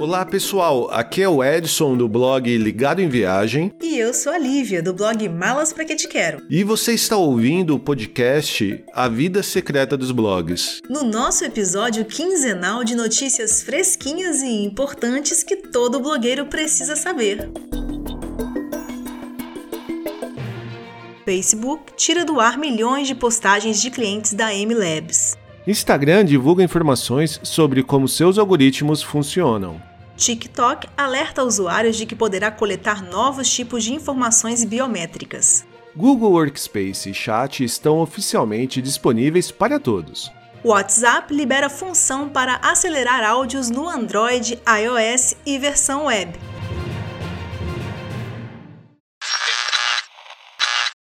Olá pessoal, aqui é o Edson do blog Ligado em Viagem. E eu sou a Lívia do blog Malas Pra Que Te Quero. E você está ouvindo o podcast A Vida Secreta dos Blogs. No nosso episódio quinzenal de notícias fresquinhas e importantes que todo blogueiro precisa saber. Facebook tira do ar milhões de postagens de clientes da M Labs. Instagram divulga informações sobre como seus algoritmos funcionam. TikTok alerta usuários de que poderá coletar novos tipos de informações biométricas. Google Workspace e Chat estão oficialmente disponíveis para todos. WhatsApp libera função para acelerar áudios no Android, iOS e versão web.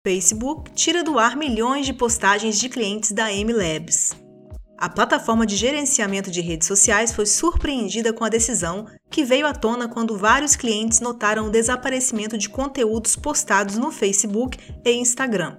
Facebook tira do ar milhões de postagens de clientes da M Labs. A plataforma de gerenciamento de redes sociais foi surpreendida com a decisão, que veio à tona quando vários clientes notaram o desaparecimento de conteúdos postados no Facebook e Instagram.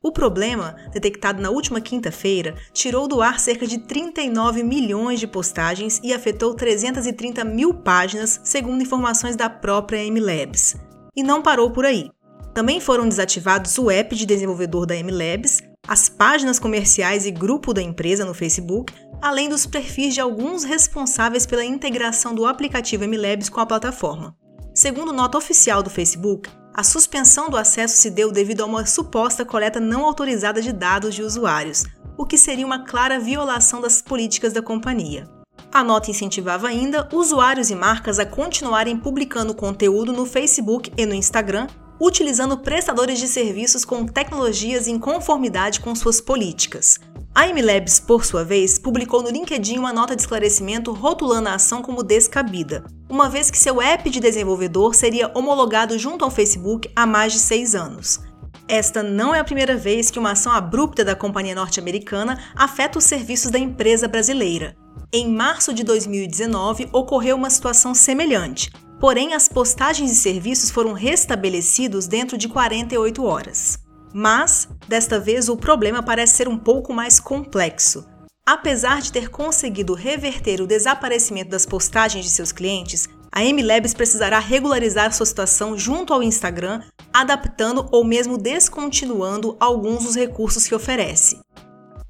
O problema, detectado na última quinta-feira, tirou do ar cerca de 39 milhões de postagens e afetou 330 mil páginas, segundo informações da própria MLabs. E não parou por aí. Também foram desativados o app de desenvolvedor da MLabs, as páginas comerciais e grupo da empresa no Facebook, além dos perfis de alguns responsáveis pela integração do aplicativo MLabs com a plataforma. Segundo nota oficial do Facebook, a suspensão do acesso se deu devido a uma suposta coleta não autorizada de dados de usuários, o que seria uma clara violação das políticas da companhia. A nota incentivava ainda usuários e marcas a continuarem publicando conteúdo no Facebook e no Instagram utilizando prestadores de serviços com tecnologias em conformidade com suas políticas. A MLabs, por sua vez, publicou no LinkedIn uma nota de esclarecimento rotulando a ação como descabida, uma vez que seu app de desenvolvedor seria homologado junto ao Facebook há mais de seis anos. Esta não é a primeira vez que uma ação abrupta da companhia norte-americana afeta os serviços da empresa brasileira. Em março de 2019, ocorreu uma situação semelhante, porém as postagens e serviços foram restabelecidos dentro de 48 horas. Mas, desta vez, o problema parece ser um pouco mais complexo. Apesar de ter conseguido reverter o desaparecimento das postagens de seus clientes, a MLabs precisará regularizar sua situação junto ao Instagram, adaptando ou mesmo descontinuando alguns dos recursos que oferece.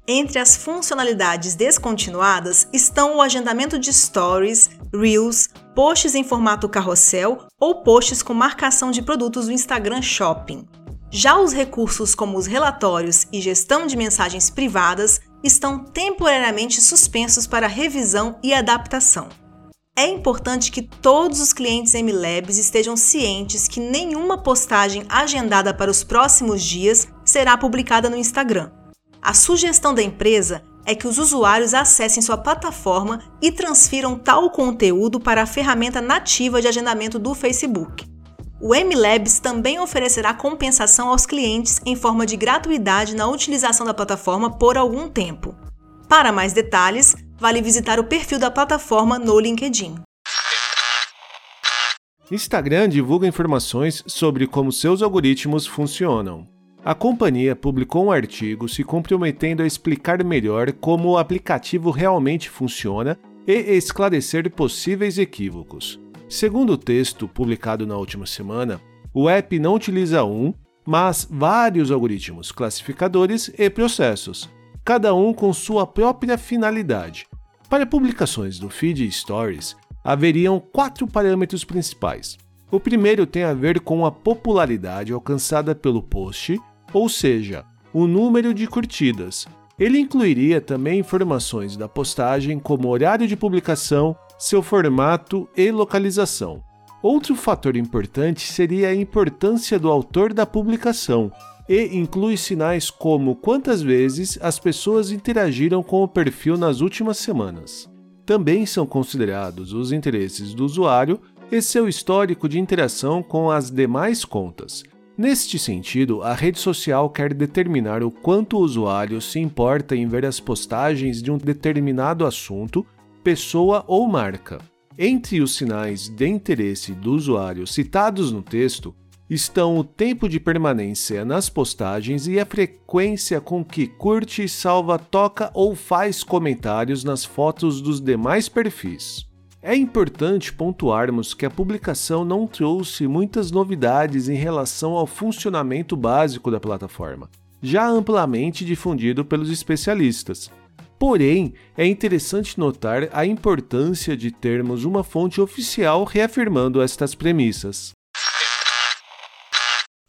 Entre as funcionalidades descontinuadas estão o agendamento de stories, reels, posts em formato carrossel ou posts com marcação de produtos do Instagram Shopping. Já os recursos como os relatórios e gestão de mensagens privadas estão temporariamente suspensos para revisão e adaptação. É importante que todos os clientes MLabs estejam cientes que nenhuma postagem agendada para os próximos dias será publicada no Instagram a sugestão da empresa é que os usuários acessem sua plataforma e transfiram tal conteúdo para a ferramenta nativa de agendamento do Facebook. O MLabs também oferecerá compensação aos clientes em forma de gratuidade na utilização da plataforma por algum tempo. Para mais detalhes, vale visitar o perfil da plataforma no LinkedIn. Instagram divulga informações sobre como seus algoritmos funcionam. A companhia publicou um artigo se comprometendo a explicar melhor como o aplicativo realmente funciona e esclarecer possíveis equívocos. Segundo o texto publicado na última semana, o app não utiliza um, mas vários algoritmos classificadores e processos, cada um com sua própria finalidade. Para publicações do feed Stories, haveriam quatro parâmetros principais. O primeiro tem a ver com a popularidade alcançada pelo post ou seja, o número de curtidas. Ele incluiria também informações da postagem, como horário de publicação, seu formato e localização. Outro fator importante seria a importância do autor da publicação, e inclui sinais como quantas vezes as pessoas interagiram com o perfil nas últimas semanas. Também são considerados os interesses do usuário e seu histórico de interação com as demais contas, Neste sentido, a rede social quer determinar o quanto o usuário se importa em ver as postagens de um determinado assunto, pessoa ou marca. Entre os sinais de interesse do usuário citados no texto estão o tempo de permanência nas postagens e a frequência com que curte, salva, toca ou faz comentários nas fotos dos demais perfis. É importante pontuarmos que a publicação não trouxe muitas novidades em relação ao funcionamento básico da plataforma, já amplamente difundido pelos especialistas. Porém, é interessante notar a importância de termos uma fonte oficial reafirmando estas premissas.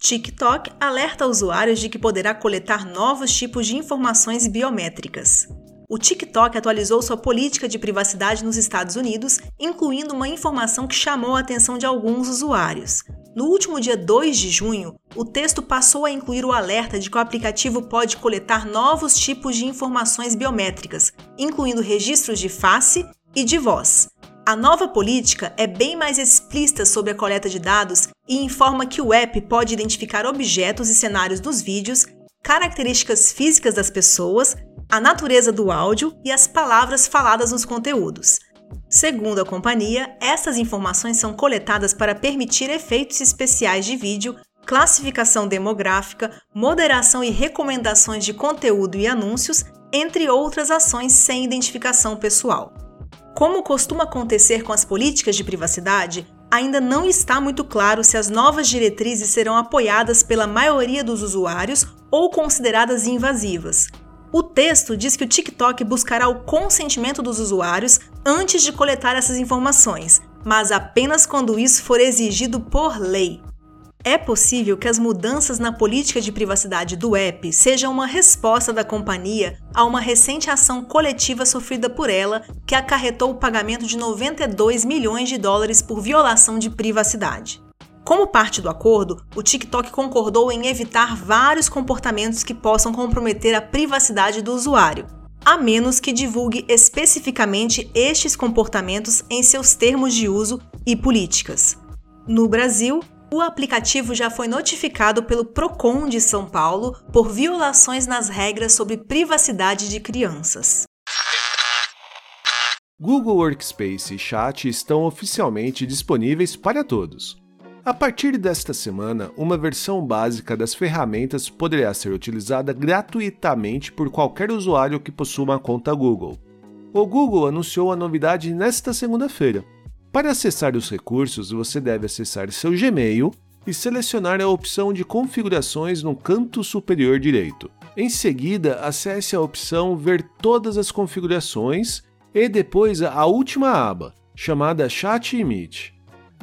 TikTok alerta usuários de que poderá coletar novos tipos de informações biométricas. O TikTok atualizou sua política de privacidade nos Estados Unidos, incluindo uma informação que chamou a atenção de alguns usuários. No último dia 2 de junho, o texto passou a incluir o alerta de que o aplicativo pode coletar novos tipos de informações biométricas, incluindo registros de face e de voz. A nova política é bem mais explícita sobre a coleta de dados e informa que o app pode identificar objetos e cenários dos vídeos, características físicas das pessoas, a natureza do áudio e as palavras faladas nos conteúdos. Segundo a companhia, essas informações são coletadas para permitir efeitos especiais de vídeo, classificação demográfica, moderação e recomendações de conteúdo e anúncios, entre outras ações sem identificação pessoal. Como costuma acontecer com as políticas de privacidade, ainda não está muito claro se as novas diretrizes serão apoiadas pela maioria dos usuários ou consideradas invasivas. O texto diz que o TikTok buscará o consentimento dos usuários antes de coletar essas informações, mas apenas quando isso for exigido por lei. É possível que as mudanças na política de privacidade do app sejam uma resposta da companhia a uma recente ação coletiva sofrida por ela, que acarretou o pagamento de 92 milhões de dólares por violação de privacidade. Como parte do acordo, o TikTok concordou em evitar vários comportamentos que possam comprometer a privacidade do usuário, a menos que divulgue especificamente estes comportamentos em seus termos de uso e políticas. No Brasil, o aplicativo já foi notificado pelo Procon de São Paulo por violações nas regras sobre privacidade de crianças. Google Workspace e Chat estão oficialmente disponíveis para todos. A partir desta semana, uma versão básica das ferramentas poderá ser utilizada gratuitamente por qualquer usuário que possua uma conta Google. O Google anunciou a novidade nesta segunda-feira, para acessar os recursos, você deve acessar seu Gmail e selecionar a opção de configurações no canto superior direito. Em seguida, acesse a opção Ver todas as configurações e depois a última aba, chamada Chat e Meet.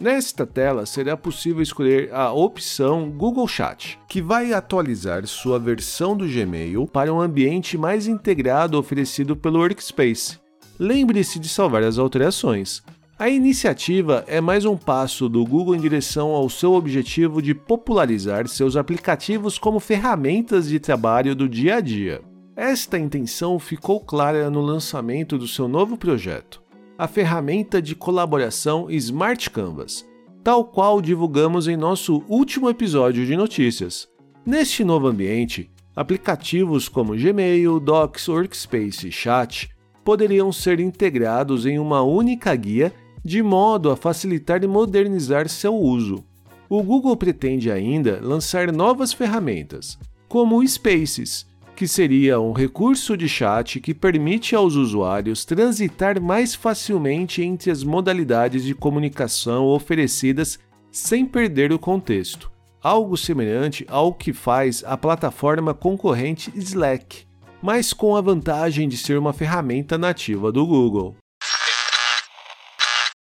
Nesta tela será possível escolher a opção Google Chat, que vai atualizar sua versão do Gmail para um ambiente mais integrado oferecido pelo Workspace. Lembre-se de salvar as alterações. A iniciativa é mais um passo do Google em direção ao seu objetivo de popularizar seus aplicativos como ferramentas de trabalho do dia a dia. Esta intenção ficou clara no lançamento do seu novo projeto, a ferramenta de colaboração Smart Canvas, tal qual divulgamos em nosso último episódio de notícias. Neste novo ambiente, aplicativos como Gmail, Docs, Workspace e Chat poderiam ser integrados em uma única guia de modo a facilitar e modernizar seu uso. O Google pretende ainda lançar novas ferramentas, como o Spaces, que seria um recurso de chat que permite aos usuários transitar mais facilmente entre as modalidades de comunicação oferecidas sem perder o contexto, algo semelhante ao que faz a plataforma concorrente Slack, mas com a vantagem de ser uma ferramenta nativa do Google.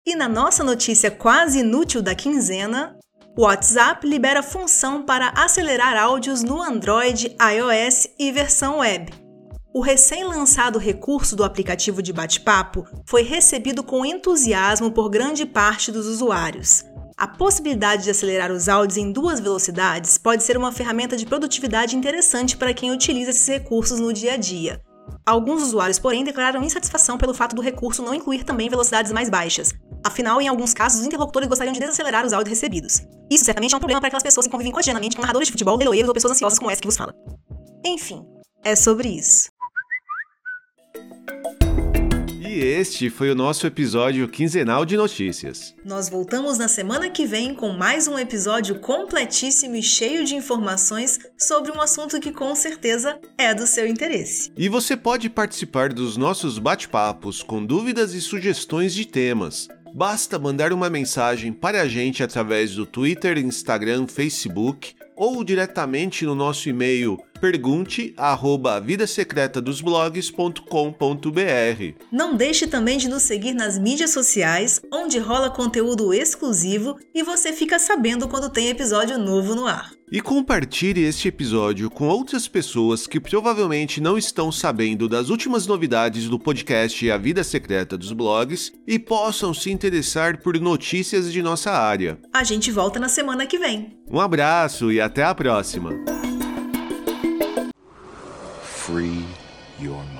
E na nossa notícia quase inútil da quinzena, o WhatsApp libera função para acelerar áudios no Android, iOS e versão web. O recém-lançado recurso do aplicativo de bate-papo foi recebido com entusiasmo por grande parte dos usuários. A possibilidade de acelerar os áudios em duas velocidades pode ser uma ferramenta de produtividade interessante para quem utiliza esses recursos no dia a dia. Alguns usuários, porém, declararam insatisfação pelo fato do recurso não incluir também velocidades mais baixas, Afinal, em alguns casos, os interlocutores gostariam de desacelerar os áudios recebidos. Isso certamente é um problema para aquelas pessoas que convivem cotidianamente com narradores de futebol, leiloeiros ou pessoas ansiosas como essa que vos fala. Enfim, é sobre isso. E este foi o nosso episódio quinzenal de notícias. Nós voltamos na semana que vem com mais um episódio completíssimo e cheio de informações sobre um assunto que com certeza é do seu interesse. E você pode participar dos nossos bate-papos com dúvidas e sugestões de temas. Basta mandar uma mensagem para a gente através do Twitter, Instagram, Facebook ou diretamente no nosso e-mail pergunte@vidasecretadosblogs.com.br. Não deixe também de nos seguir nas mídias sociais, onde rola conteúdo exclusivo e você fica sabendo quando tem episódio novo no ar. E compartilhe este episódio com outras pessoas que provavelmente não estão sabendo das últimas novidades do podcast A Vida Secreta dos Blogs e possam se interessar por notícias de nossa área. A gente volta na semana que vem. Um abraço e até a próxima. Free your